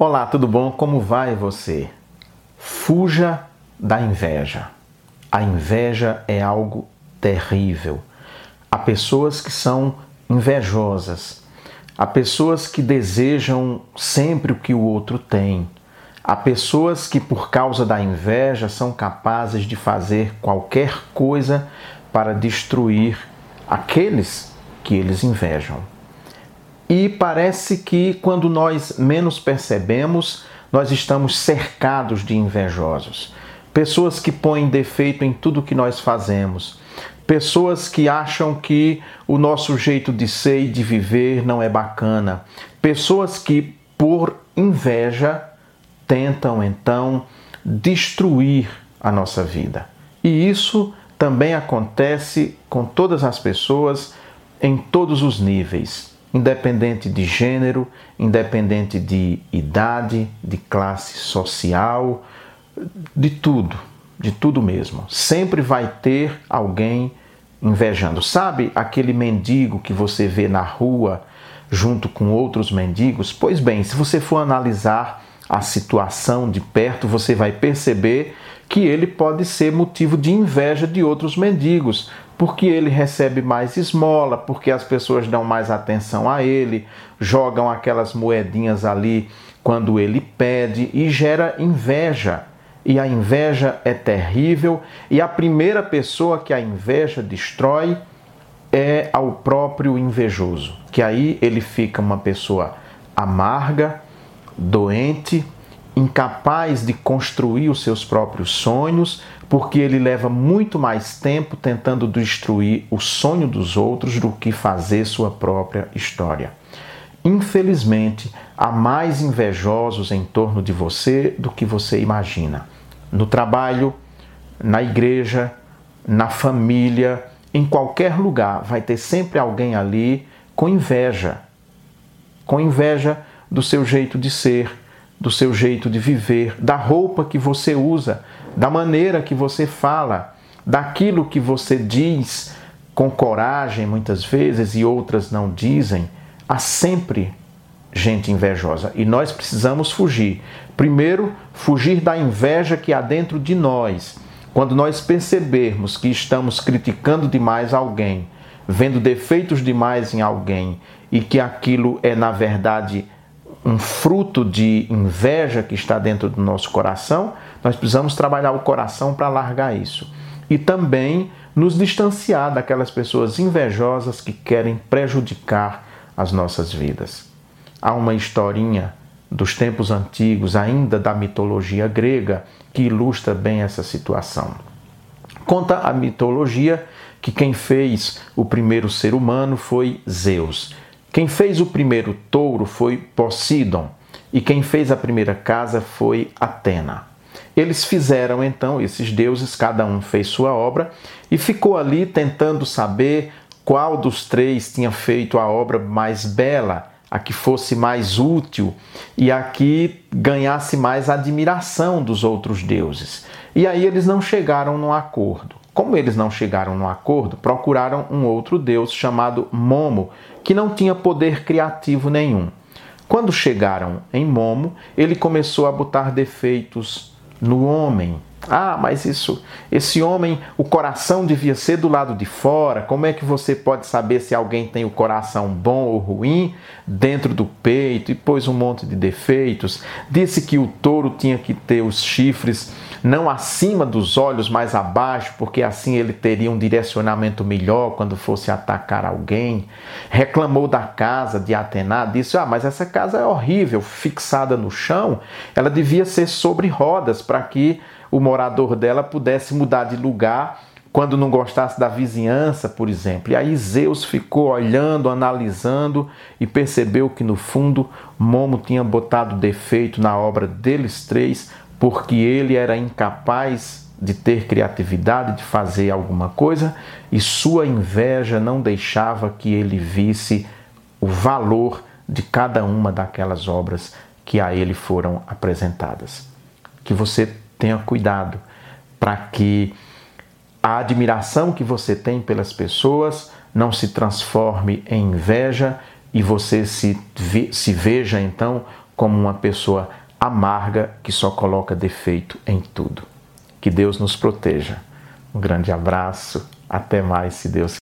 Olá, tudo bom? Como vai você? Fuja da inveja. A inveja é algo terrível. Há pessoas que são invejosas, há pessoas que desejam sempre o que o outro tem, há pessoas que, por causa da inveja, são capazes de fazer qualquer coisa para destruir aqueles que eles invejam. E parece que quando nós menos percebemos, nós estamos cercados de invejosos. Pessoas que põem defeito em tudo que nós fazemos. Pessoas que acham que o nosso jeito de ser e de viver não é bacana. Pessoas que, por inveja, tentam então destruir a nossa vida. E isso também acontece com todas as pessoas em todos os níveis independente de gênero, independente de idade, de classe social, de tudo, de tudo mesmo. Sempre vai ter alguém invejando. Sabe aquele mendigo que você vê na rua junto com outros mendigos? Pois bem, se você for analisar a situação de perto, você vai perceber que ele pode ser motivo de inveja de outros mendigos, porque ele recebe mais esmola, porque as pessoas dão mais atenção a ele, jogam aquelas moedinhas ali quando ele pede e gera inveja. E a inveja é terrível, e a primeira pessoa que a inveja destrói é ao próprio invejoso, que aí ele fica uma pessoa amarga, doente, incapaz de construir os seus próprios sonhos, porque ele leva muito mais tempo tentando destruir o sonho dos outros do que fazer sua própria história. Infelizmente, há mais invejosos em torno de você do que você imagina. No trabalho, na igreja, na família, em qualquer lugar, vai ter sempre alguém ali com inveja. Com inveja do seu jeito de ser, do seu jeito de viver, da roupa que você usa, da maneira que você fala, daquilo que você diz com coragem muitas vezes e outras não dizem. Há sempre gente invejosa e nós precisamos fugir. Primeiro, fugir da inveja que há dentro de nós. Quando nós percebermos que estamos criticando demais alguém, vendo defeitos demais em alguém e que aquilo é na verdade um fruto de inveja que está dentro do nosso coração, nós precisamos trabalhar o coração para largar isso. E também nos distanciar daquelas pessoas invejosas que querem prejudicar as nossas vidas. Há uma historinha dos tempos antigos, ainda da mitologia grega, que ilustra bem essa situação. Conta a mitologia que quem fez o primeiro ser humano foi Zeus. Quem fez o primeiro touro foi Poseidon e quem fez a primeira casa foi Atena. Eles fizeram então, esses deuses, cada um fez sua obra e ficou ali tentando saber qual dos três tinha feito a obra mais bela, a que fosse mais útil e a que ganhasse mais admiração dos outros deuses. E aí eles não chegaram num acordo. Como eles não chegaram num acordo, procuraram um outro deus chamado Momo, que não tinha poder criativo nenhum. Quando chegaram em Momo, ele começou a botar defeitos no homem. Ah, mas isso, esse homem, o coração devia ser do lado de fora. Como é que você pode saber se alguém tem o coração bom ou ruim dentro do peito? E pôs um monte de defeitos. Disse que o touro tinha que ter os chifres não acima dos olhos, mas abaixo, porque assim ele teria um direcionamento melhor quando fosse atacar alguém. Reclamou da casa de Atena, disse: Ah, mas essa casa é horrível, fixada no chão, ela devia ser sobre rodas para que o morador dela pudesse mudar de lugar quando não gostasse da vizinhança, por exemplo. E aí Zeus ficou olhando, analisando e percebeu que no fundo Momo tinha botado defeito na obra deles três porque ele era incapaz de ter criatividade, de fazer alguma coisa, e sua inveja não deixava que ele visse o valor de cada uma daquelas obras que a ele foram apresentadas. Que você tenha cuidado para que a admiração que você tem pelas pessoas não se transforme em inveja e você se, se veja então como uma pessoa amarga que só coloca defeito em tudo. Que Deus nos proteja. Um grande abraço, até mais, se Deus